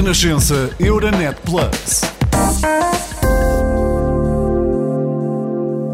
Renascença Euronet Plus.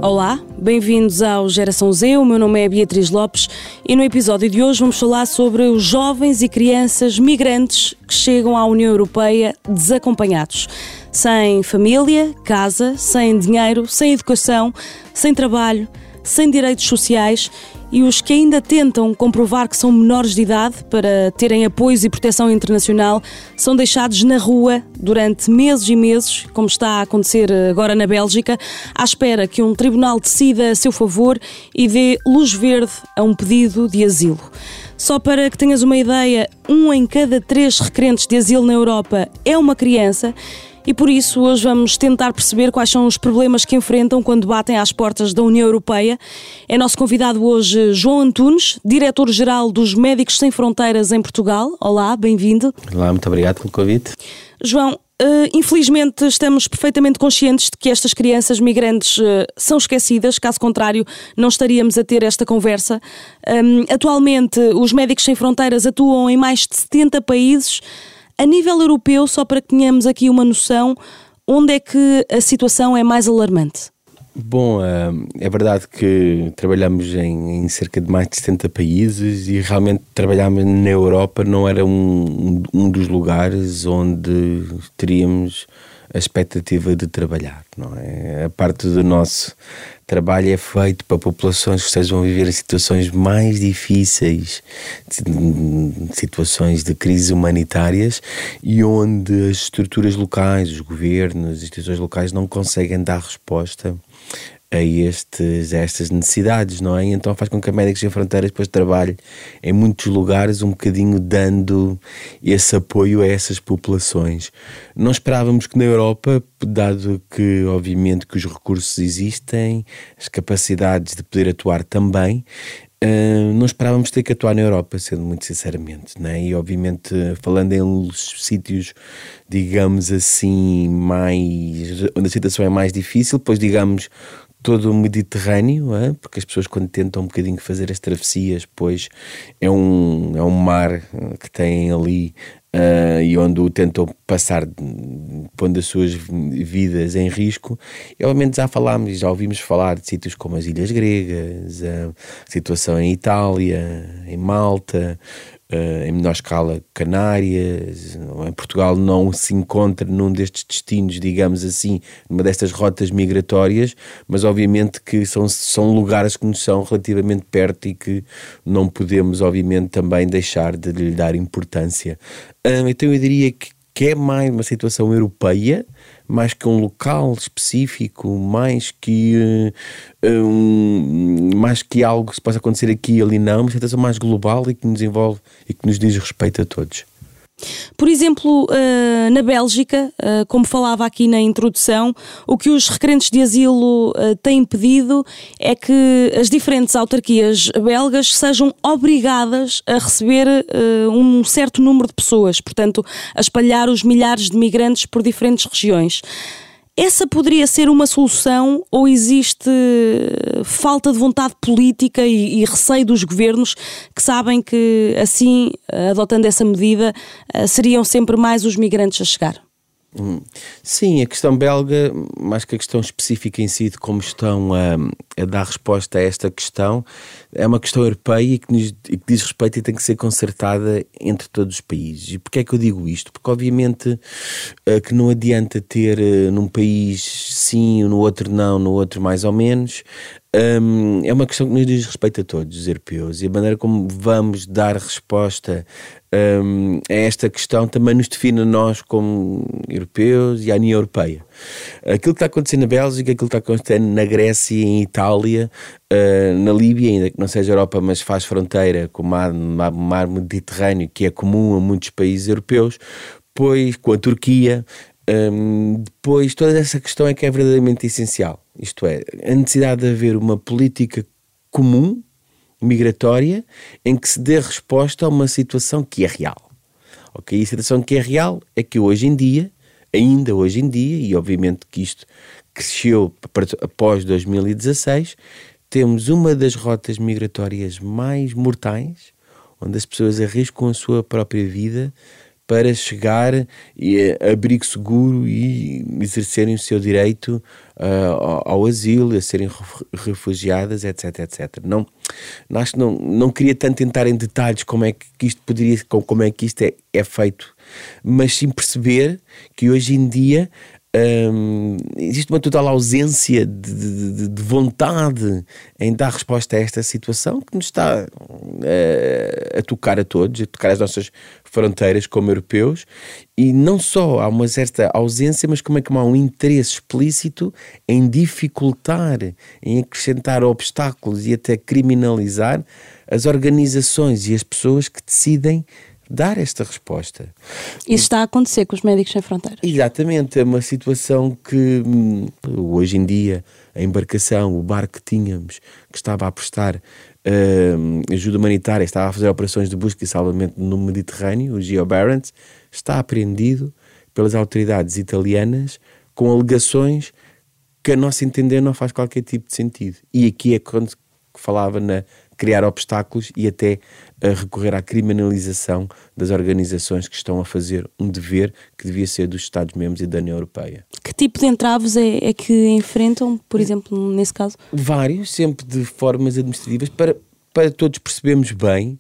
Olá, bem-vindos ao Geração Z. O meu nome é Beatriz Lopes e no episódio de hoje vamos falar sobre os jovens e crianças migrantes que chegam à União Europeia desacompanhados. Sem família, casa, sem dinheiro, sem educação, sem trabalho, sem direitos sociais e os que ainda tentam comprovar que são menores de idade para terem apoios e proteção internacional são deixados na rua durante meses e meses, como está a acontecer agora na Bélgica, à espera que um tribunal decida a seu favor e dê luz verde a um pedido de asilo. Só para que tenhas uma ideia, um em cada três requerentes de asilo na Europa é uma criança e por isso hoje vamos tentar perceber quais são os problemas que enfrentam quando batem às portas da União Europeia. É nosso convidado hoje João Antunes, diretor-geral dos Médicos Sem Fronteiras em Portugal. Olá, bem-vindo. Olá, muito obrigado pelo convite. João, Uh, infelizmente, estamos perfeitamente conscientes de que estas crianças migrantes uh, são esquecidas, caso contrário, não estaríamos a ter esta conversa. Atualmente, os Médicos Sem Fronteiras atuam em mais de 70 países. A nível europeu, só para que tenhamos aqui uma noção, onde é que a situação é mais alarmante? Bom, eh, é verdade que trabalhamos em, cerca de mais de 70 países e realmente trabalhamos na Europa não era um, um dos lugares onde teríamos a expectativa de trabalhar, não é? A parte do nosso trabalho é feito para populações que estejam a viver situações mais difíceis, situações de crises humanitárias e onde as estruturas locais, os governos, as instituições locais não conseguem dar resposta a, estes, a estas necessidades, não é? Então faz com que a Médicos Sem Fronteiras depois trabalhe em muitos lugares um bocadinho dando esse apoio a essas populações. Não esperávamos que na Europa, dado que obviamente que os recursos existem, as capacidades de poder atuar também, Uh, não esperávamos ter que atuar na Europa, sendo muito sinceramente, né? e obviamente falando em sítios, digamos assim, mais onde a situação é mais difícil, pois digamos todo o Mediterrâneo, é? porque as pessoas quando tentam um bocadinho fazer as travessias, pois é um, é um mar que têm ali uh, e onde o tentam passar pondo as suas vidas em risco. E obviamente já falámos, já ouvimos falar de sítios como as Ilhas Gregas, a situação em Itália, em Malta, em menor escala Canárias, em Portugal não se encontra num destes destinos, digamos assim, numa destas rotas migratórias, mas obviamente que são, são lugares que nos são relativamente perto e que não podemos, obviamente, também deixar de lhe dar importância. Então eu diria que, que é mais uma situação europeia, mais que um local específico, mais que uh, um, mais que algo que se possa acontecer aqui e ali não, uma situação mais global e que nos envolve e que nos diz respeito a todos. Por exemplo, eh, na Bélgica, eh, como falava aqui na introdução, o que os requerentes de asilo eh, têm pedido é que as diferentes autarquias belgas sejam obrigadas a receber um certo número de pessoas, portanto, a espalhar os milhares de migrantes por diferentes regiões. Essa poderia ser uma solução ou existe falta de vontade política e, e, receio dos governos que sabem que, assim, adotando essa medida, eh, seriam sempre mais os migrantes a chegar? Hum. Sim, a questão belga, mais que a questão específica em si de como estão a, a dar resposta a esta questão, é uma questão europeia e que, nos, que diz respeito e tem que ser consertada entre todos os países. E porquê é que eu digo isto? Porque obviamente uh, que não adianta ter uh, num país sim, no outro não, no outro mais ou menos. Um, é uma questão que nos diz respeito a todos os europeus e a maneira como vamos dar resposta um, a esta questão também nos define a nós como europeus e à União Europeia. Aquilo que está acontecendo na Bélgica, aquilo que está acontecendo na Grécia, em Itália, uh, na Líbia, ainda que não seja Europa, mas faz fronteira com o mar, mar Mediterrâneo, que é comum a muitos países europeus, pois com a Turquia, um, depois toda essa questão é que é verdadeiramente essencial. Isto é, a necessidade de haver uma política comum, migratória, em que se dê resposta a uma situação que é real. Ok? E a situação que é real é que hoje em dia, ainda hoje em dia, e obviamente que isto cresceu após 2016, temos uma das rotas migratórias mais mortais, onde as pessoas arriscam a sua própria vida para chegar e abrigo seguro e exercerem o seu direito uh, ao, ao, asilo, a serem refugiadas, etc, etc. Não, acho que não, não queria tanto entrar em detalhes como é que isto poderia, como é que isto é, é feito, mas sim perceber que hoje em dia existe uma total ausência de, de, de, vontade em dar resposta a esta situação que nos está uh, a tocar a todos, a tocar as nossas fronteiras como europeus, e não só há uma certa ausência, mas como é que há um interesse explícito em dificultar, em acrescentar obstáculos e até criminalizar as organizações e as pessoas que decidem dar esta resposta. Isso está a acontecer com os Médicos Sem Fronteiras. Exatamente, é uma situação que hum, hoje em dia a embarcação, o barco que tínhamos, que estava a prestar uh, ajuda humanitária, estava a fazer operações de busca e salvamento no Mediterrâneo, o Geo Barents, está apreendido pelas autoridades italianas com alegações que a nosso entender não faz qualquer tipo de sentido. E aqui é quando falava na criar obstáculos e até a recorrer à criminalização das organizações que estão a fazer um dever que devia ser dos Estados-membros e da União Europeia. Que tipo de entraves é, é que enfrentam, por exemplo, nesse caso? Vários, sempre de formas administrativas, para, para todos percebermos bem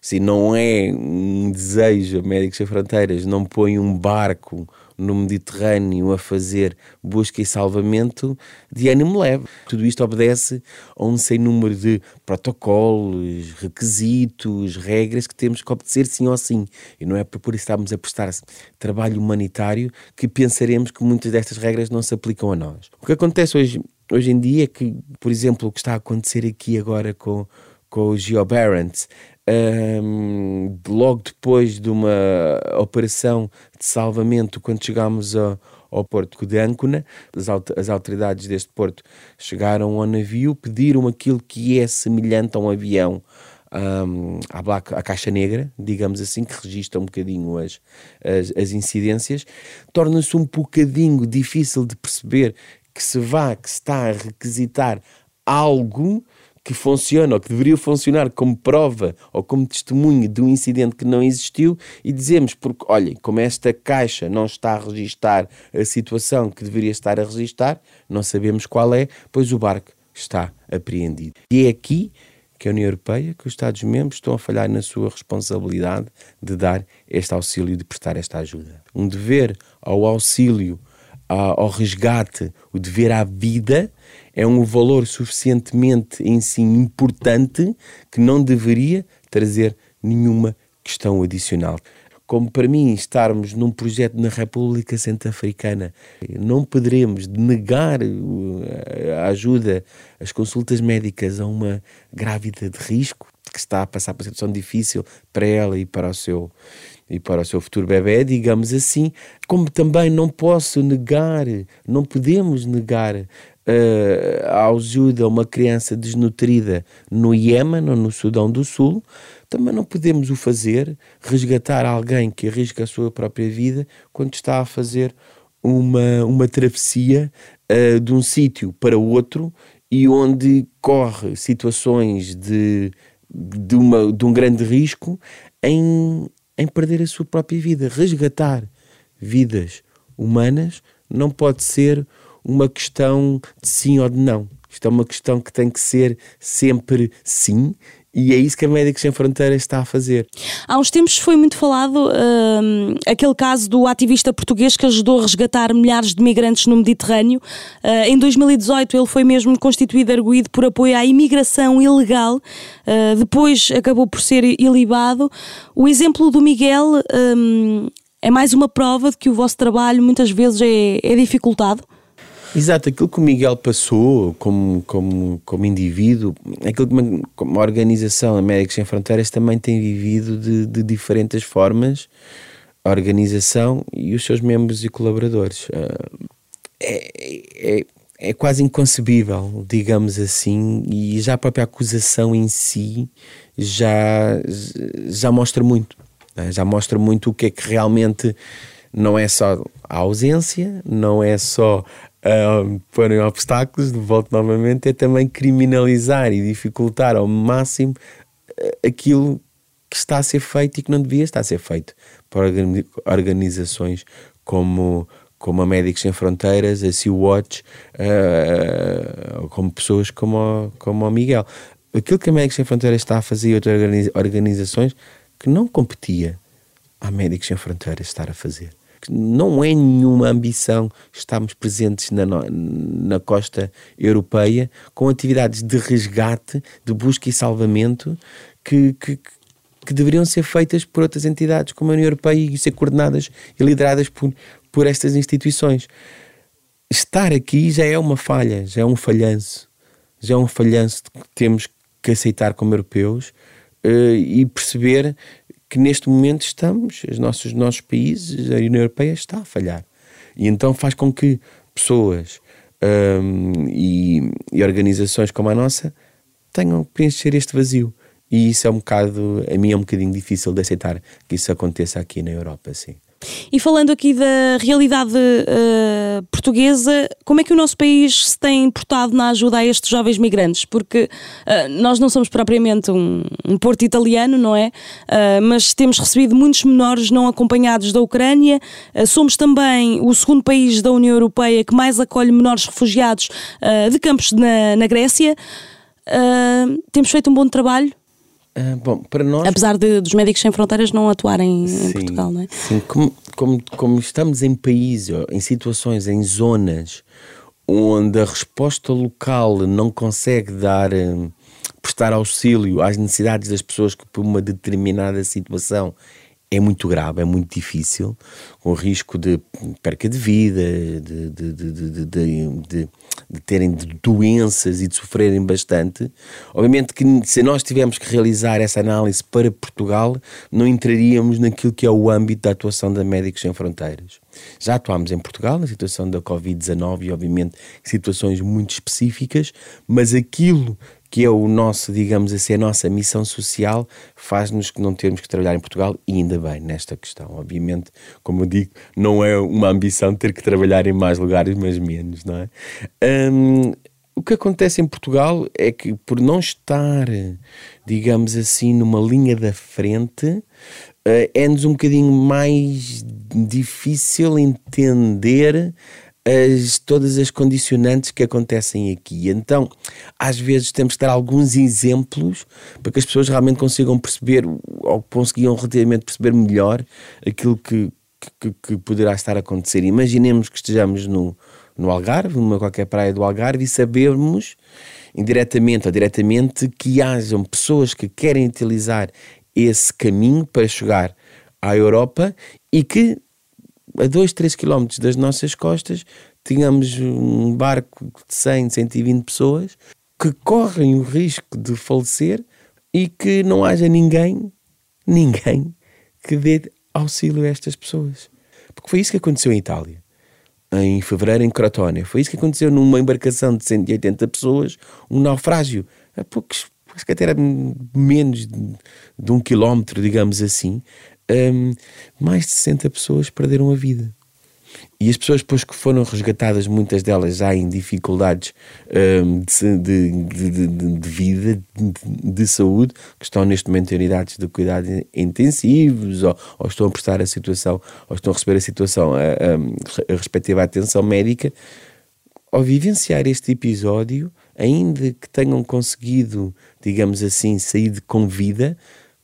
se não é um desejo, Médicos Sem Fronteiras não põe um barco no Mediterrâneo a fazer busca e salvamento de ânimo leve. Tudo isto obedece a um sem número de protocolos, requisitos, regras que temos que obedecer sim ou sim. E não é por estarmos a prestar trabalho humanitário que pensaremos que muitas destas regras não se aplicam a nós. O que acontece hoje, hoje em dia é que, por exemplo, o que está a acontecer aqui agora com, com o GeoBarents, um, logo depois de uma operação de salvamento, quando chegámos a, ao porto de Ancona, as, autoridades deste porto chegaram ao navio, pediram aquilo que é semelhante a um avião, um, à, black, à caixa negra, digamos assim, que registra um bocadinho as, as, as incidências, torna-se um bocadinho difícil de perceber que se vá, que se está a requisitar algo que funciona ou que deveria funcionar como prova ou como testemunho de um incidente que não existiu e dizemos, porque olhem, como esta caixa não está a registar a situação que deveria estar a registar, não sabemos qual é, pois o barco está apreendido. E é aqui que a União Europeia, que os Estados-membros estão a falhar na sua responsabilidade de dar este auxílio, de prestar esta ajuda. Um dever ao auxílio, ao resgate, o dever à vida é um valor suficientemente em si importante que não deveria trazer nenhuma questão adicional. Como para mim estarmos num projeto na República Centro-Africana, não poderemos negar a ajuda, as consultas médicas a uma grávida de risco que está a passar por uma situação difícil para ela e para o seu e para o seu futuro bebê, digamos assim, como também não posso negar, não podemos negar uh, a ajuda a uma criança desnutrida no Iémen ou no Sudão do Sul, também não podemos o fazer, resgatar alguém que arrisca a sua própria vida quando está a fazer uma, uma travessia uh, de um sítio para outro e onde corre situações de, de, uma, de um grande risco em, em perder a sua própria vida. Resgatar vidas humanas não pode ser uma questão de sim ou de não. Isto é uma questão que tem que ser sempre sim, e é isso que a Médicos Sem Fronteiras está a fazer. Há uns tempos foi muito falado uh, aquele caso do ativista português que ajudou a resgatar milhares de migrantes no Mediterrâneo. Uh, em 2018 ele foi mesmo constituído arguído por apoio à imigração ilegal, uh, depois acabou por ser ilibado. O exemplo do Miguel é mais uma prova de que o vosso trabalho muitas vezes é, é dificultado. Exato, aquilo que o Miguel passou como, como, como indivíduo, aquilo que uma, uma organização, a Médicos Sem Fronteiras, também tem vivido de, de diferentes formas, a organização e os seus membros e colaboradores. Ah, é, é, é quase inconcebível, digamos assim, e já a própria acusação em si já, já mostra muito. Né? Já mostra muito o que é que realmente não é só a ausência, não é só uh, porem obstáculos, de volta novamente, é também criminalizar e dificultar ao máximo ah, aquilo que está a ser feito e que não devia estar a ser feito por organizações como, como a Médicos Sem Fronteiras, a Sea-Watch, uh, como pessoas como, como o Miguel. Aquilo que a Médicos Sem Fronteiras está a fazer e outras organizações que não competia a Médicos Sem Fronteiras estar a fazer. Não é nenhuma ambição estarmos presentes na, na costa europeia com atividades de resgate, de busca e salvamento que, que, que deveriam ser feitas por outras entidades como a União Europeia e ser coordenadas e lideradas por, por estas instituições. Estar aqui já é uma falha, já é um falhanço, já é um falhanço que temos que aceitar como europeus uh, e perceber que neste momento estamos, os nossos, nossos países, a União Europeia está a falhar. E então faz com que pessoas um, e, e, organizações como a nossa tenham que preencher este vazio. E isso é um bocado, a mim é um bocadinho difícil de aceitar que isso aconteça aqui na Europa, sim. E falando aqui da realidade uh, portuguesa, como é que o nosso país se tem portado na ajuda a estes jovens migrantes? Porque uh, nós não somos propriamente um, um porto italiano, não é? Uh, mas temos recebido muitos menores não acompanhados da Ucrânia. somos também o segundo país da União Europeia que mais acolhe menores refugiados de campos na, na Grécia. temos feito um bom trabalho ah, bom, para nós. Apesar de, dos Médicos Sem Fronteiras não atuarem sim, em Portugal, não é? Sim, como, como, como estamos em países, em situações, em zonas onde a resposta local não consegue dar, ah, prestar auxílio às necessidades das pessoas que por uma determinada situação é muito grave, é muito difícil, com risco de perca de vida, de, de, de, terem doenças e de sofrerem bastante. Obviamente que se nós tivermos que realizar essa análise para Portugal, não entraríamos naquilo que é o âmbito da atuação da Médicos Sem Fronteiras. Já atuámos em Portugal na situação da Covid-19 e, obviamente, situações muito específicas, mas aquilo que é o nosso, digamos assim, a nossa missão social, faz-nos que não termos que trabalhar em Portugal e ainda bem nesta questão. Obviamente, como eu digo, não é uma ambição ter que trabalhar em mais lugares, mas menos, não é? Um, o que acontece em Portugal é que, por não estar, digamos assim, numa linha da frente, eh, é-nos um bocadinho mais difícil entender as, todas as condicionantes que acontecem aqui. Então, às vezes temos que dar alguns exemplos para que as pessoas realmente consigam perceber ou conseguiam relativamente perceber melhor aquilo que, que, que, poderá estar a acontecer. Imaginemos que estejamos no, no Algarve, numa qualquer praia do Algarve, e sabermos, indiretamente ou diretamente, que hajam pessoas que querem utilizar esse caminho para chegar à Europa e que a 2, 3 quilómetros das nossas costas, tínhamos um barco de 100, 120 pessoas que correm o risco de falecer e que não haja ninguém, ninguém, que dê auxílio a estas pessoas. Porque foi isso que aconteceu em Itália, em fevereiro, em Crotone. Foi isso que aconteceu numa embarcação de 180 pessoas, um naufrágio. A poucos, acho que até era menos de, de um quilómetro, digamos assim, um, mais de 60 pessoas perderam a vida. E as pessoas depois que foram resgatadas, muitas delas já em dificuldades um, de, de, de, de, vida, de, saúde, que estão neste momento em unidades de cuidados intensivos, ou, ou, estão a prestar a situação, ou estão a receber a situação, a, a, a respectiva atenção médica, ao vivenciar este episódio, ainda que tenham conseguido, digamos assim, sair com vida,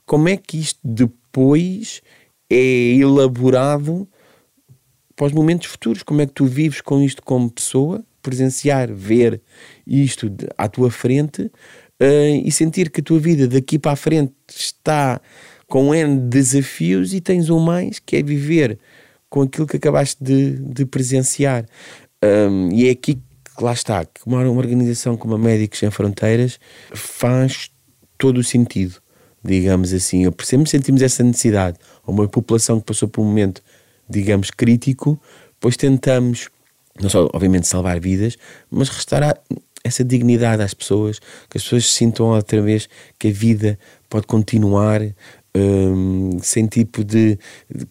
como é que isto depois é elaborado para os momentos futuros? Como é que tu vives com isto como pessoa? Presenciar, ver isto à tua frente uh, e sentir que a tua vida daqui para a frente está com N desafios e tens um mais que é viver com aquilo que acabaste de, de presenciar. Um, e é aqui que lá está, que uma, uma organização como a Médicos Sem Fronteiras faz todo o sentido digamos assim. Eu percebo, sentimos essa necessidade. Uma população que passou por um momento, digamos, crítico, pois tentamos, não só, obviamente, salvar vidas, mas restaurar essa dignidade às pessoas, que as pessoas sintam outra vez que a vida pode continuar hum, sem tipo de, de,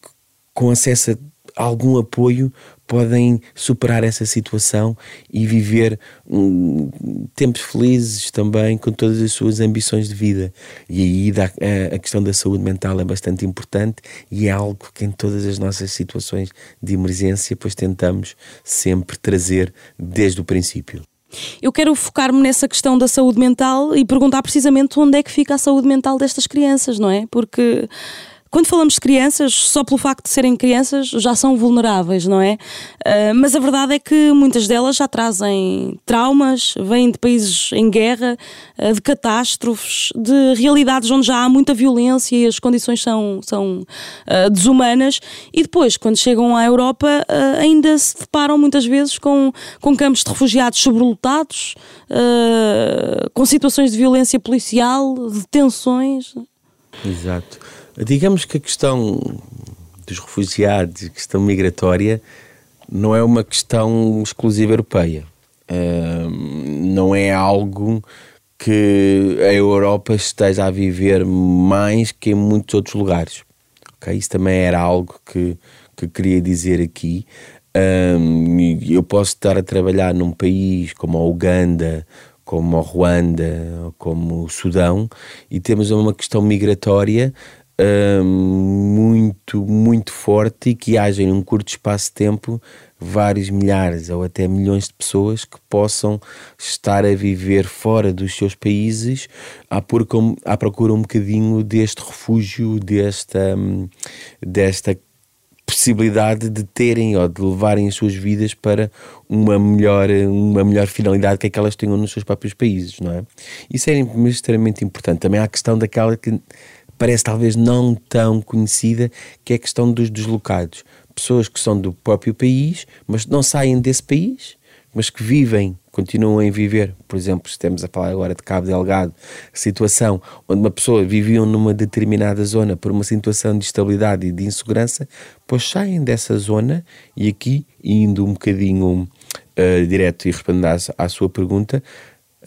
com acesso algum apoio podem superar essa situação e viver um, tempos felizes também com todas as suas ambições de vida. E aí a, a questão da saúde mental é bastante importante e é algo que em todas as nossas situações de emergência pois tentamos sempre trazer desde o princípio. Eu quero focar-me nessa questão da saúde mental e perguntar precisamente onde é que fica a saúde mental destas crianças, não é? Porque quando falamos de crianças, só pelo facto de serem crianças já são vulneráveis, não é? Uh, mas a verdade é que muitas delas já trazem traumas, vêm de países em guerra, uh, de catástrofes, de realidades onde já há muita violência e as condições são, são uh, desumanas. E depois, quando chegam à Europa, ainda se deparam muitas vezes com, com campos de refugiados sobrelotados, com situações de violência policial, de tensões. Exato. Digamos que a questão dos refugiados, a questão migratória, não é uma questão exclusiva europeia. Uh, não é algo que a Europa esteja a viver mais que em muitos outros lugares. Okay? Isso também era algo que, que queria dizer aqui. eu posso estar a trabalhar num país como a Uganda, como a Ruanda, como o Sudão, e temos uma questão migratória muito, muito forte e que haja em um curto espaço de tempo vários milhares ou até milhões de pessoas que possam estar a viver fora dos seus países à, à procura um bocadinho deste refúgio, desta, desta possibilidade de terem ou de levarem as suas vidas para uma melhor, uma melhor finalidade que aquelas tenham nos seus próprios países, não é? Isso é extremamente importante. Também há a questão daquela que parece talvez não tão conhecida, que é a questão dos deslocados. Pessoas que são do próprio país, mas não saem desse país, mas que vivem, continuam a viver. Por exemplo, estamos a falar agora de Cabo Delgado, situação onde uma pessoa vivia numa determinada zona por uma situação de estabilidade e de insegurança, pois saem dessa zona e aqui, indo um bocadinho uh, direto e respondendo à, à sua pergunta,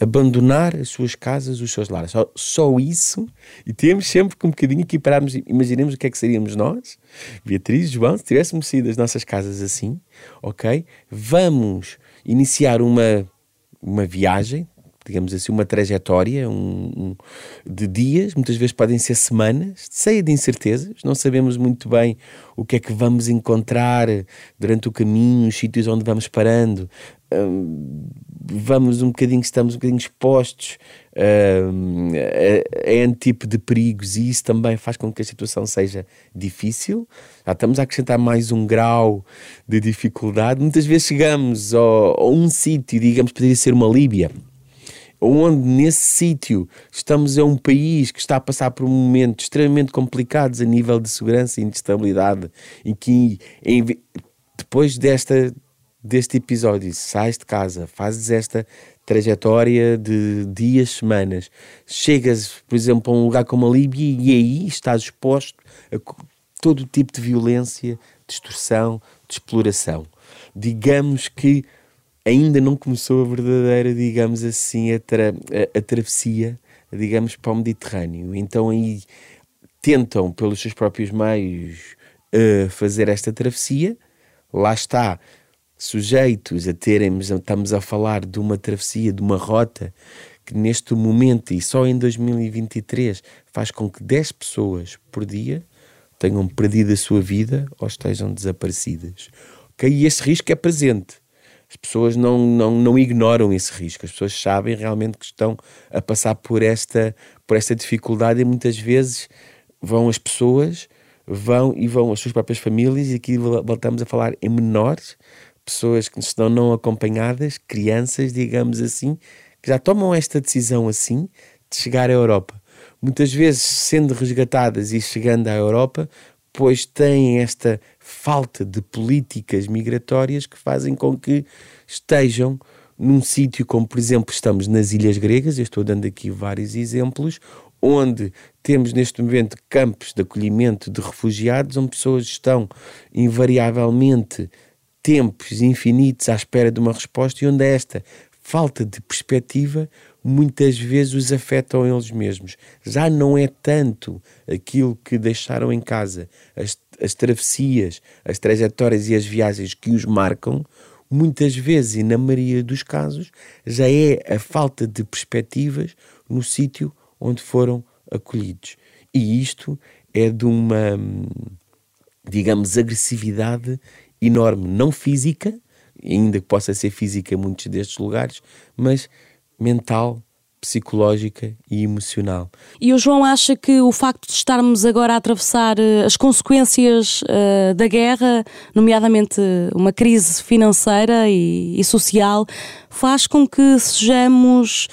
abandonar as suas casas, os seus lares. Só, só isso, e temos sempre que um bocadinho equipararmos, imaginemos o que é que seríamos nós, Beatriz, João, se tivéssemos saído das nossas casas assim, ok? Vamos iniciar uma, uma viagem, digamos assim, uma trajetória um, um, de dias, muitas vezes podem ser semanas, cheia de incertezas, não sabemos muito bem o que é que vamos encontrar durante o caminho, os sítios onde vamos parando, um, vamos um bocadinho, estamos um bocadinho expostos um, a, a N tipo de perigos e isso também faz com que a situação seja difícil. Já estamos a acrescentar mais um grau de dificuldade. Muitas vezes chegamos a, a um sítio, digamos, poderia ser uma Líbia, onde nesse sítio estamos a um país que está a passar por momentos extremamente complicados a nível de segurança e instabilidade, em que em, depois desta deste episódio, sais de casa, fazes esta trajetória de dias, semanas, chegas, por exemplo, a um lugar como a Líbia e aí estás exposto a todo tipo de violência, de extorsão, de exploração. Digamos que ainda não começou a verdadeira, digamos assim, a, tra a, a travessia, digamos, para o Mediterrâneo. Então aí tentam, pelos seus próprios meios, uh, fazer esta travessia. Lá está, sujeitos a termos, estamos a falar de uma travessia, de uma rota que neste momento e só em 2023 faz com que 10 pessoas por dia tenham perdido a sua vida ou estejam desaparecidas. Okay? E esse risco é presente. As pessoas não, não, não ignoram esse risco, as pessoas sabem realmente que estão a passar por esta, por esta dificuldade e muitas vezes vão as pessoas, vão e vão as suas próprias famílias, e aqui voltamos a falar em menores, pessoas que estão não acompanhadas, crianças, digamos assim, que já tomam esta decisão assim de chegar à Europa. Muitas vezes sendo resgatadas e chegando à Europa, pois têm esta falta de políticas migratórias que fazem com que estejam num sítio como, por exemplo, estamos nas Ilhas Gregas, eu estou dando aqui vários exemplos, onde temos neste momento campos de acolhimento de refugiados, onde pessoas estão invariavelmente tempos infinitos à espera de uma resposta e onde esta falta de perspectiva muitas vezes os afetam eles mesmos. Já não é tanto aquilo que deixaram em casa, as, as travessias, as trajetórias e as viagens que os marcam, muitas vezes, e na maioria dos casos, já é a falta de perspectivas no sítio onde foram acolhidos. E isto é de uma, digamos, agressividade enorme, não física, ainda que possa ser física em muitos destes lugares, mas mental, psicológica e emocional. E o João acha que o facto de estarmos agora a atravessar eh, as consequências uh, da guerra, nomeadamente uma crise financeira e, e social, faz com que sejamos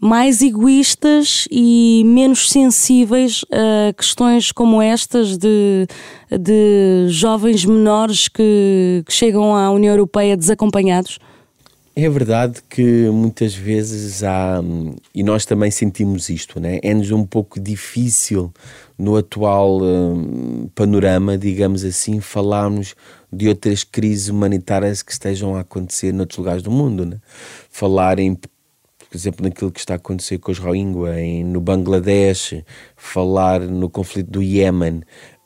mais egoístas e menos sensíveis a questões como estas de, de jovens menores que, que chegam à União Europeia desacompanhados? É verdade que muitas vezes há, e nós também sentimos isto, né? é-nos um pouco difícil no atual um, panorama, digamos assim, falarmos de outras crises humanitárias que estejam a acontecer noutros lugares do mundo. Né? Falar em por exemplo, naquilo que está a acontecer com os Rohingya no Bangladesh, falar no conflito do Iémen,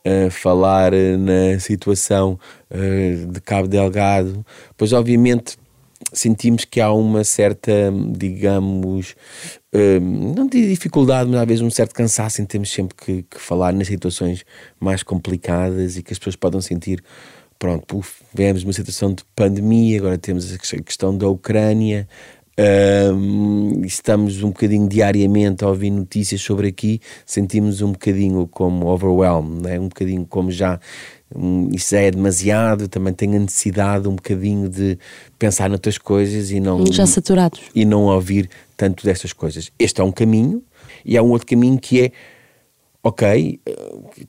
uh, falar na situação uh, de Cabo Delgado, pois obviamente sentimos que há uma certa, digamos, uh, não de dificuldade, mas às vezes um certo cansaço em termos sempre que, que, falar nas situações mais complicadas e que as pessoas podem sentir. Pronto, vemos uma situação de pandemia, agora temos a questão da Ucrânia, um, estamos um bocadinho diariamente a ouvir notícias sobre aqui, sentimos um bocadinho como overwhelmed, né? um bocadinho como já um, isso já é demasiado, também tenho a necessidade um bocadinho de pensar noutras coisas e não já saturados e não ouvir tanto destas coisas. Este é um caminho e há um outro caminho que é ok,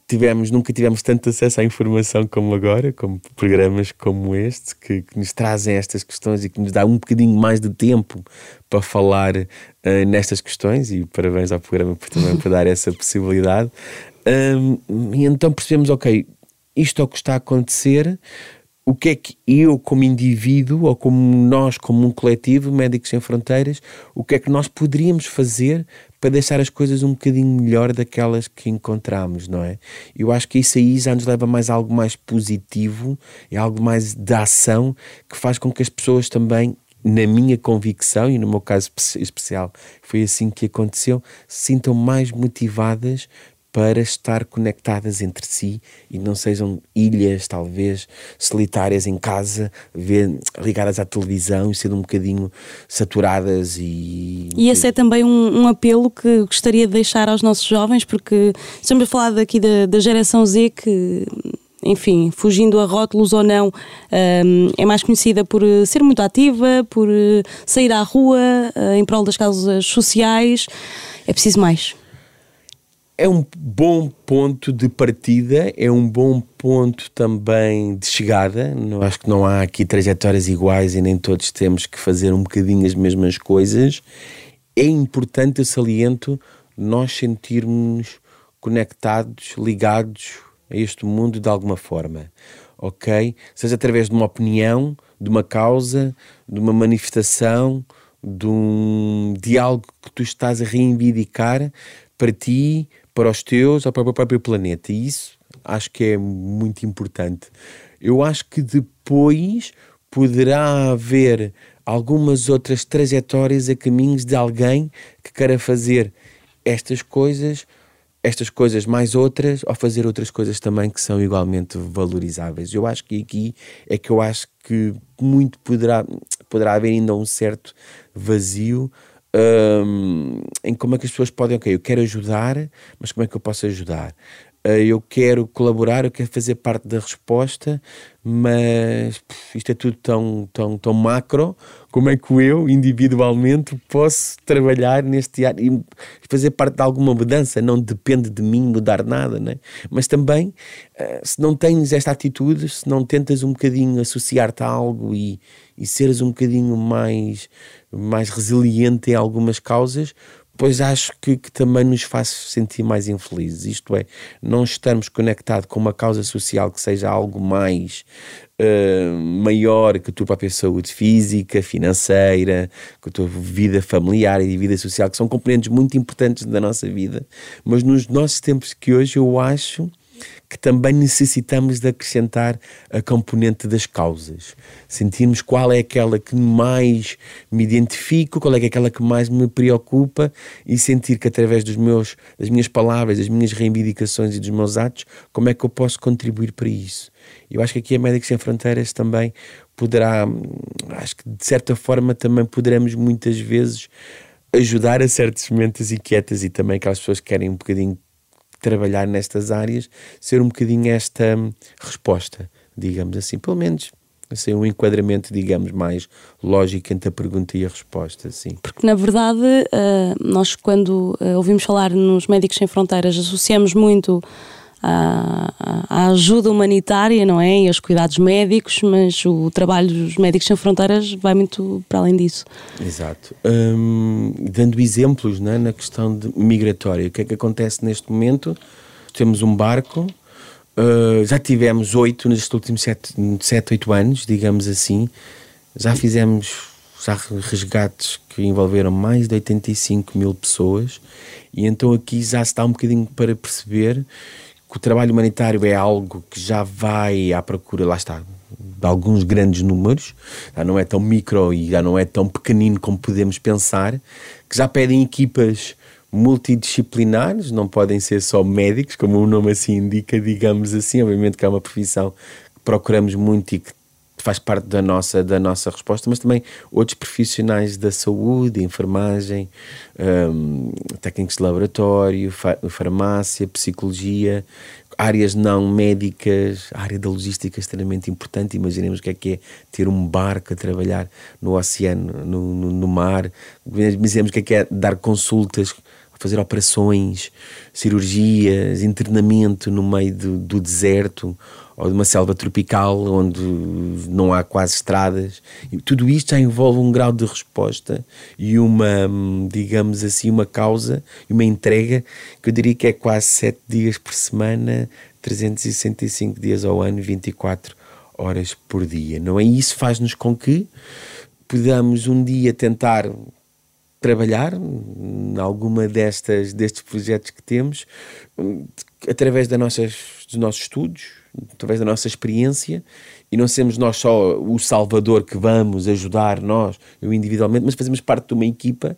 tivemos, nunca tivemos tanto acesso à informação como agora, como programas como este, que, que, nos trazem estas questões e que nos dá um bocadinho mais de tempo para falar uh, nestas questões, e parabéns ao programa por também por dar essa possibilidade. Um, e então percebemos, ok, isto é o que está a acontecer, o que é que eu, como indivíduo, ou como nós, como um coletivo, Médicos Sem Fronteiras, o que é que nós poderíamos fazer para deixar as coisas um bocadinho melhor daquelas que encontramos, não é? Eu acho que isso aí já nos leva mais a algo mais positivo, é algo mais de ação, que faz com que as pessoas também na minha convicção, e no meu caso especial foi assim que aconteceu, se sintam mais motivadas para estar conectadas entre si e não sejam ilhas, talvez, solitárias em casa, ver, ligadas à televisão e sendo um bocadinho saturadas e. E esse é também um, um, apelo que gostaria de deixar aos nossos jovens, porque estamos a falar daqui da, da geração Z que enfim, fugindo a rótulos ou não, um, é mais conhecida por ser muito ativa, por sair à rua uh, em prol das causas sociais. É preciso mais é um bom ponto de partida, é um bom ponto também de chegada. Não, acho que não há aqui trajetórias iguais e nem todos temos que fazer um bocadinho as mesmas coisas. É importante, eu saliento, nós sentirmos conectados, ligados a este mundo de alguma forma, ok? Seja através de uma opinião, de uma causa, de uma manifestação, de, um, de algo que tu estás a reivindicar para ti, para os teus ou para o próprio planeta. E isso acho que é muito importante. Eu acho que depois poderá haver algumas outras trajetórias a caminhos de alguém que queira fazer estas coisas, estas coisas mais outras, ou fazer outras coisas também que são igualmente valorizáveis. Eu acho que aqui é que eu acho que muito poderá, poderá haver ainda um certo vazio um, em como é que as pessoas podem, ok, eu quero ajudar, mas como é que eu posso ajudar? Uh, eu quero colaborar, eu quero fazer parte da resposta, mas isto é tudo tão, tão, tão macro. Como é que eu, individualmente, posso trabalhar neste ar e fazer parte de alguma mudança? Não depende de mim mudar nada, né? mas também, uh, se não tens esta atitude, se não tentas um bocadinho associar-te a algo e, e seres um bocadinho mais mais resiliente em algumas causas, pois acho que, que, também nos faz sentir mais infelizes. Isto é, não estarmos conectados com uma causa social que seja algo mais uh, maior que a tua própria saúde física, financeira, que a tua vida familiar e vida social, que são componentes muito importantes da nossa vida, mas nos nossos tempos que hoje eu acho que também necessitamos de acrescentar a componente das causas. Sentirmos qual é aquela que mais me identifico, qual é, é aquela que mais me preocupa e sentir que através dos meus, das minhas palavras, das minhas reivindicações e dos meus atos, como é que eu posso contribuir para isso. Eu acho que aqui a Médicos Sem Fronteiras também poderá, acho que de certa forma também poderemos muitas vezes ajudar a certas mentes inquietas e também aquelas pessoas que querem um bocadinho trabalhar nestas áreas, ser um bocadinho esta hum, resposta, digamos assim, pelo menos assim, um enquadramento, digamos, mais lógico entre a pergunta e a resposta, sim. Porque, na verdade, eh, nós quando eh, ouvimos falar nos Médicos Sem Fronteiras associamos muito à, ajuda humanitária, não é? E aos cuidados médicos, mas o trabalho dos Médicos Sem Fronteiras vai muito para além disso. Exato. Hum, dando exemplos né, na questão migratória, o que é que acontece neste momento? Temos um barco, uh, já tivemos oito nestes últimos sete, sete, oito anos, digamos assim, já fizemos já resgates que envolveram mais de 85 mil pessoas e então aqui já se está um bocadinho para perceber que o trabalho humanitário é algo que já vai à procura, lá está, de alguns grandes números, já não é tão micro e já não é tão pequenino como podemos pensar, que já pedem equipas multidisciplinares, não podem ser só médicos, como o nome assim indica, digamos assim, obviamente que é uma profissão que procuramos muito e que faz parte da nossa, da nossa resposta, mas também outros profissionais da saúde, enfermagem, um, técnicos de laboratório, farmácia, psicologia, áreas não médicas, a área da logística é extremamente importante. Imaginemos o que é que é ter um barco a trabalhar no oceano, no, no, no mar. Imaginemos o que é que é dar consultas, fazer operações, cirurgias, internamento no meio do, do deserto ou de uma selva tropical onde não há quase estradas. E tudo isto já envolve um grau de resposta e uma, digamos assim, uma causa e uma entrega que eu diria que é quase 7 dias por semana, 365 dias ao ano, 24 horas por dia. Não é isso faz-nos com que podamos um dia tentar trabalhar em alguma destas destes projetos que temos através das nossas, dos nossos estudos, através da nossa experiência e não sermos nós só o salvador que vamos ajudar nós, eu individualmente, mas fazemos parte de uma equipa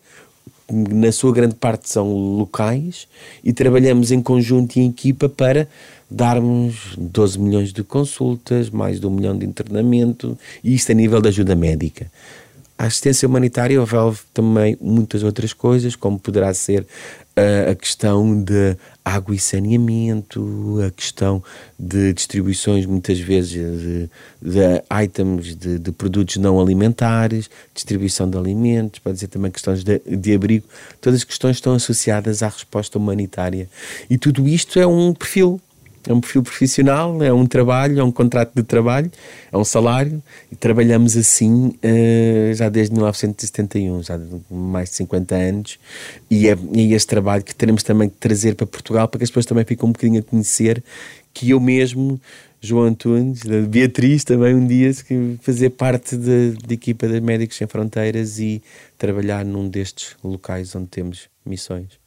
na sua grande parte são locais e trabalhamos em conjunto e em equipa para darmos 12 milhões de consultas, mais de um milhão de internamento e isto a nível da ajuda médica. A assistência humanitária envolve também muitas outras coisas, como poderá ser a questão de água e saneamento, a questão de distribuições, muitas vezes, de, de items de, de, produtos não alimentares, distribuição de alimentos, pode dizer também questões de, de abrigo, todas as questões estão associadas à resposta humanitária. E tudo isto é um perfil é um perfil profissional, é um trabalho, é um contrato de trabalho, é um salário e trabalhamos assim uh, já desde 1971, já mais de 50 anos e é, é esse trabalho que teremos também que trazer para Portugal para que as pessoas também fiquem um bocadinho a conhecer que eu mesmo, João Antunes, Beatriz também um dia fazer parte da equipa de Médicos Sem Fronteiras e trabalhar num destes locais onde temos missões.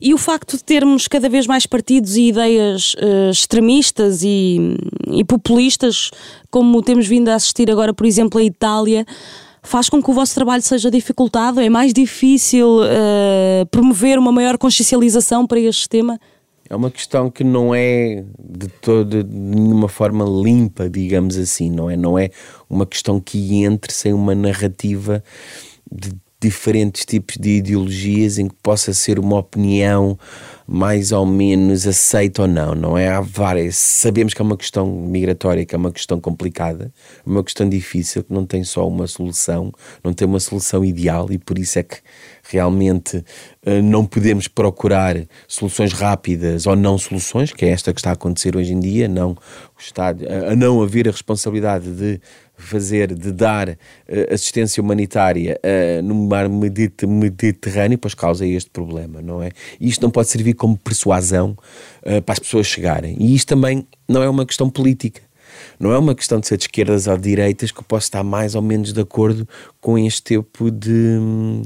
E o facto de termos cada vez mais partidos e ideias uh, extremistas e, e, populistas, como temos vindo a assistir agora, por exemplo, a Itália, faz com que o vosso trabalho seja dificultado? É mais difícil uh, promover uma maior consciencialização para este tema? É uma questão que não é de toda de nenhuma forma limpa, digamos assim, não é? Não é uma questão que entre sem uma narrativa de diferentes tipos de ideologias em que possa ser uma opinião mais ou menos aceita ou não, não é? Há várias. Sabemos que é uma questão migratória, que é uma questão complicada, uma questão difícil, que não tem só uma solução, não tem uma solução ideal e por isso é que realmente eh, não podemos procurar soluções rápidas ou não soluções, que é esta que está a acontecer hoje em dia, não Estado, a não haver a responsabilidade de fazer, de dar uh, assistência humanitária uh, no mar Mediterrâneo, pois causa este problema, não é? E isto não pode servir como persuasão uh, para as pessoas chegarem. E isto também não é uma questão política. não é uma questão de ser de esquerdas ou de direitas que eu posso estar mais ou menos de acordo com este tipo de,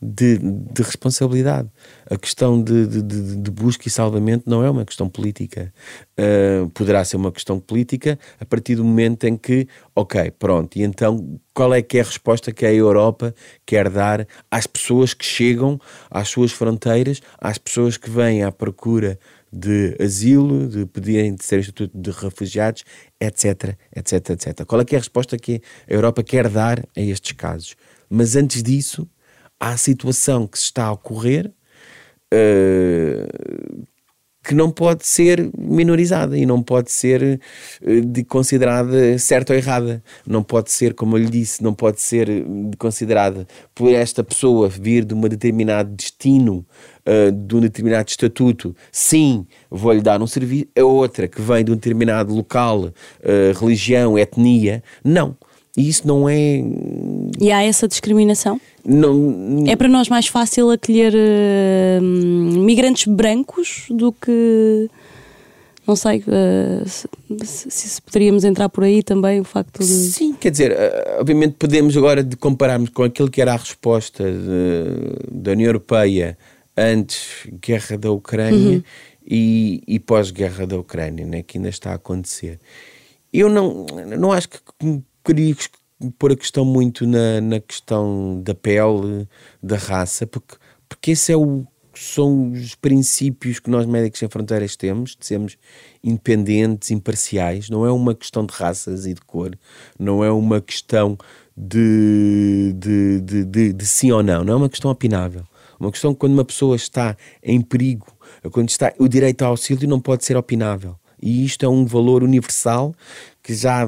de, de responsabilidade. A questão de, de, de, busca e salvamento não é uma questão política. Uh, poderá ser uma questão política a partir do momento em que, ok, pronto, e então qual é que é a resposta que a Europa quer dar às pessoas que chegam às suas fronteiras, às pessoas que vêm à procura de asilo, de pedirem de ser estatuto de refugiados, etc, etc, etc. Qual é que é a resposta que a Europa quer dar a estes casos? Mas antes disso, há a situação que se está a ocorrer uh, que não pode ser minorizada e não pode ser uh, de considerada certa ou errada. Não pode ser, como eu lhe disse, não pode ser considerada por esta pessoa vir de um determinado destino, de um determinado estatuto, sim, vou-lhe dar um serviço. A outra que vem de um determinado local, religião, etnia, não. E isso não é. E há essa discriminação? Não, é para nós mais fácil acolher uh, migrantes brancos do que. Não sei uh, se, se, poderíamos entrar por aí também, o facto de. Sim, quer dizer, uh, obviamente podemos agora de compararmos com aquilo que era a resposta de, da União Europeia antes guerra da Ucrânia uhum. e, e pós-guerra da Ucrânia, né, que ainda está a acontecer. Eu não, não acho que queria pôr a questão muito na, na questão da pele, da raça, porque, porque esse é o, são os princípios que nós médicos sem fronteiras temos, de sermos independentes, imparciais, não é uma questão de raças e de cor, não é uma questão de, de, de, de, de sim ou não, não é uma questão opinável. Uma questão quando uma pessoa está em perigo, quando está o direito ao auxílio não pode ser opinável. E isto é um valor universal que já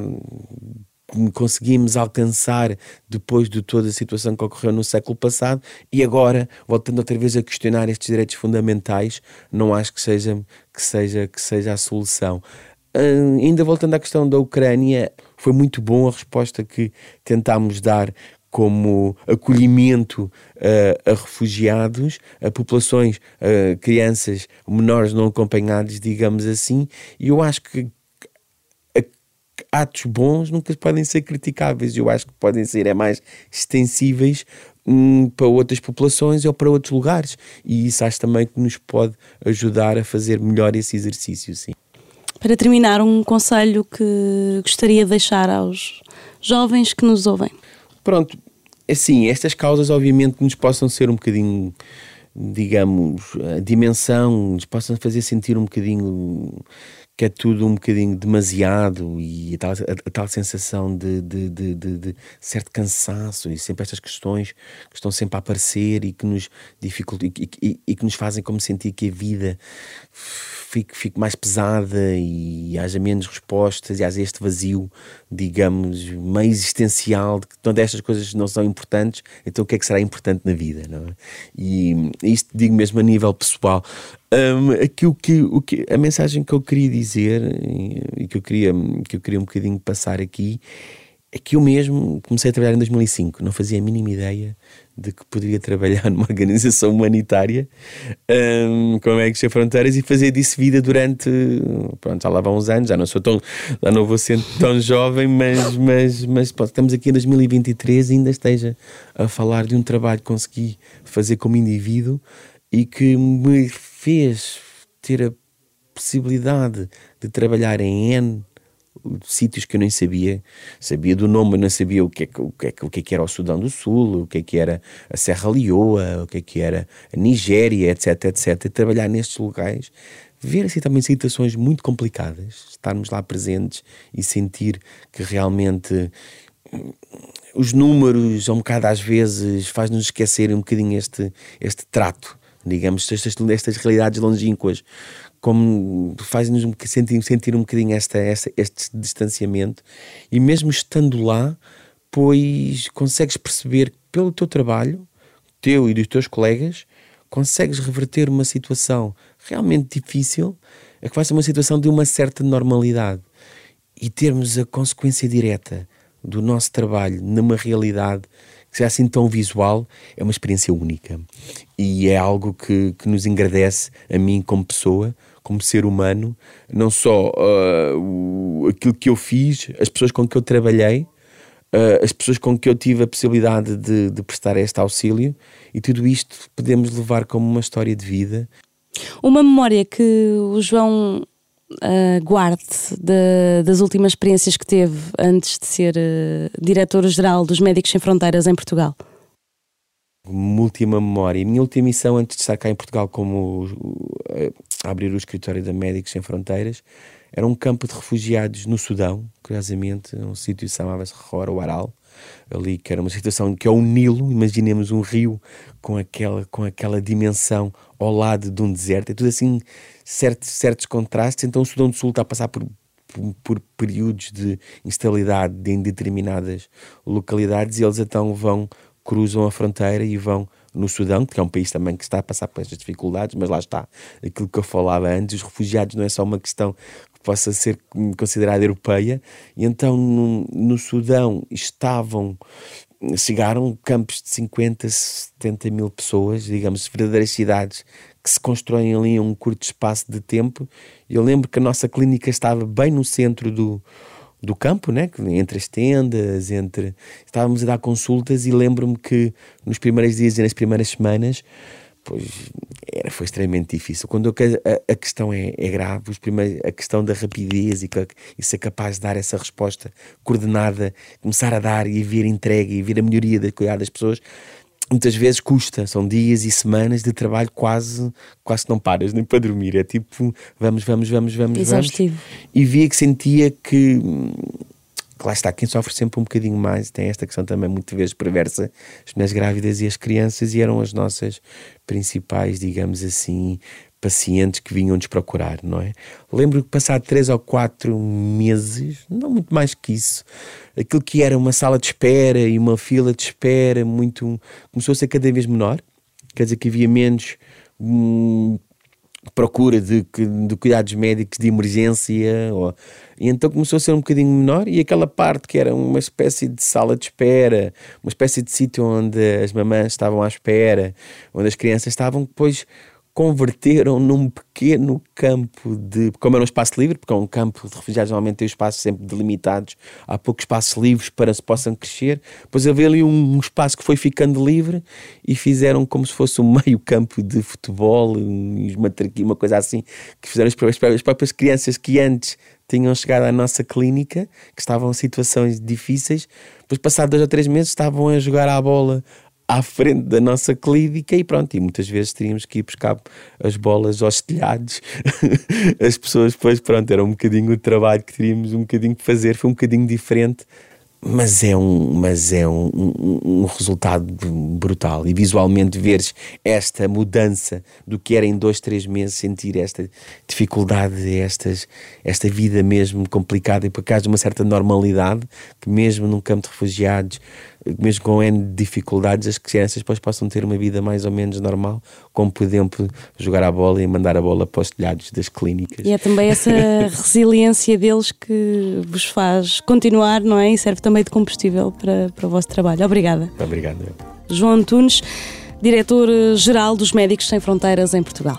conseguimos alcançar depois de toda a situação que ocorreu no século passado e agora, voltando outra vez a questionar estes direitos fundamentais, não acho que seja, que seja, que seja a solução. Uh, ainda voltando à questão da Ucrânia, foi muito bom a resposta que tentámos dar como acolhimento uh, a refugiados, a populações, uh, crianças menores não acompanhados, digamos assim, e eu acho que atos bons nunca podem ser criticáveis. Eu acho que podem ser é mais extensíveis hum, para outras populações ou para outros lugares. E isso acho também que nos pode ajudar a fazer melhor esse exercício, sim. Para terminar, um conselho que gostaria de deixar aos jovens que nos ouvem. Pronto, assim, estas causas obviamente nos possam ser um bocadinho digamos, a dimensão, nos possam fazer sentir um bocadinho que é tudo um bocadinho demasiado e a tal, a, a tal sensação de, de, de, de, certo cansaço e sempre estas questões que estão sempre a aparecer e que nos dificultam e, e, e que nos fazem como sentir que a vida fique, fique mais pesada e haja menos respostas e haja este vazio, digamos, meio existencial de que todas estas coisas não são importantes, então o que é que será importante na vida, não é? E isto digo mesmo a nível pessoal. Um, aqui o que, o que, a mensagem que eu queria dizer e que eu queria, que eu queria um bocadinho passar aqui é que eu mesmo comecei a trabalhar em 2005, não fazia a mínima ideia de que poderia trabalhar numa organização humanitária um, como é que Sem Fronteiras e fazer disso vida durante, pronto, já lá vão uns anos, já não sou tão, já não vou ser tão jovem, mas, mas, mas estamos aqui em 2023 e ainda esteja a falar de um trabalho que consegui fazer como indivíduo e que me fez ter a possibilidade de trabalhar em N sítios que eu nem sabia, sabia do nome, mas não sabia o que, é, o, que é, o é que era o Sudão do Sul, o que é que era a Serra Leoa, o que é que era a Nigéria, etc, etc. E trabalhar nestes locais, ver assim também situações muito complicadas, estarmos lá presentes e sentir que realmente hum, os números, um bocado às vezes, faz-nos esquecer um bocadinho este, este trato, digamos, estas, estas realidades longínquas como faz-nos sentir, sentir um bocadinho esta, esta, este distanciamento e mesmo estando lá, pois consegues perceber pelo teu trabalho, teu e dos teus colegas, consegues reverter uma situação realmente difícil, a que vai ser uma situação de uma certa normalidade. E termos a consequência direta do nosso trabalho numa realidade que seja assim tão visual, é uma experiência única. E é algo que, que nos engrandece a mim como pessoa, como ser humano, não só uh, o, aquilo que eu fiz, as pessoas com que eu trabalhei, uh, as pessoas com que eu tive a possibilidade de, de prestar este auxílio, e tudo isto podemos levar como uma história de vida. Uma memória que o João uh, guarde de, das últimas experiências que teve antes de ser uh, diretor-geral dos Médicos Sem Fronteiras em Portugal? Uma última memória. A minha última missão antes de estar cá em Portugal como uh, abrir o escritório da Médicos Sem Fronteiras era um campo de refugiados no Sudão, curiosamente, um sítio que chamava-se Rora Waral, ali que era uma situação que é o Nilo, imaginemos um rio com aquela, com aquela dimensão ao lado de um deserto, é tudo assim, certos, certos contrastes, então o Sudão do Sul está a passar por, por, por períodos de instabilidade em determinadas localidades e eles então vão, cruzam a fronteira e vão no Sudão, que é um país também que está a passar por estas dificuldades, mas lá está aquilo que eu falava antes: os refugiados não é só uma questão que possa ser considerada europeia, e então no, no Sudão estavam. Chegaram campos de 50, 70 mil pessoas, digamos, verdadeiras cidades que se constroem ali em um curto espaço de tempo. Eu lembro que a nossa clínica estava bem no centro do, do campo, né? entre as tendas, entre estávamos a dar consultas e lembro-me que nos primeiros dias e nas primeiras semanas pois era, foi extremamente difícil. Quando a, a questão é, é grave, os primeiros, a questão da rapidez e, e ser capaz de dar essa resposta coordenada, começar a dar e vir entregue e vir a melhoria de cuidar das pessoas, muitas vezes custa, são dias e semanas de trabalho quase, quase não paras nem para dormir, é tipo vamos, vamos, vamos, vamos, Exaustivo. vamos. E via que sentia que lá está, quem sofre sempre um bocadinho mais, tem esta questão também muitas vezes perversa, as mulheres grávidas e as crianças, e eram as nossas principais, digamos assim, pacientes que vinham nos procurar, não é? Lembro que passado três ou quatro meses, não muito mais que isso, aquilo que era uma sala de espera e uma fila de espera muito começou a ser cada vez menor, quer dizer que havia menos hum, procura de, de cuidados médicos de emergência ou, e então começou a ser um bocadinho menor e aquela parte que era uma espécie de sala de espera, uma espécie de sítio onde as mamães estavam à espera, onde as crianças estavam, depois converteram num pequeno campo de. Como era um espaço livre, porque é um campo de refugiados, normalmente tem espaços sempre delimitados, há poucos espaços livres para se possam crescer. Depois havia ali um, espaço que foi ficando livre e fizeram como se fosse um meio campo de futebol, uma, uma coisa assim, que fizeram as próprias crianças que antes tinham chegado à nossa clínica, que estavam em situações difíceis, depois, passados dois ou três meses, estavam a jogar à bola à frente da nossa clínica e pronto, e muitas vezes teríamos que ir buscar as bolas aos telhados. As pessoas depois, pronto, era um bocadinho o trabalho que teríamos um bocadinho que fazer, foi um bocadinho diferente mas é um, mas é um, um, um, resultado brutal. E visualmente veres esta mudança do que era em dois, três meses, sentir esta dificuldade, estas, esta vida mesmo complicada e por acaso de uma certa normalidade, que mesmo num campo de refugiados, mesmo com N dificuldades, as crianças depois possam ter uma vida mais ou menos normal, como por exemplo jogar a bola e mandar a bola para os telhados das clínicas. E é também essa resiliência deles que vos faz continuar, não é? E serve também de combustível para, para o vosso trabalho. Obrigada. Obrigado. João Antunes, diretor-geral dos Médicos Sem Fronteiras em Portugal.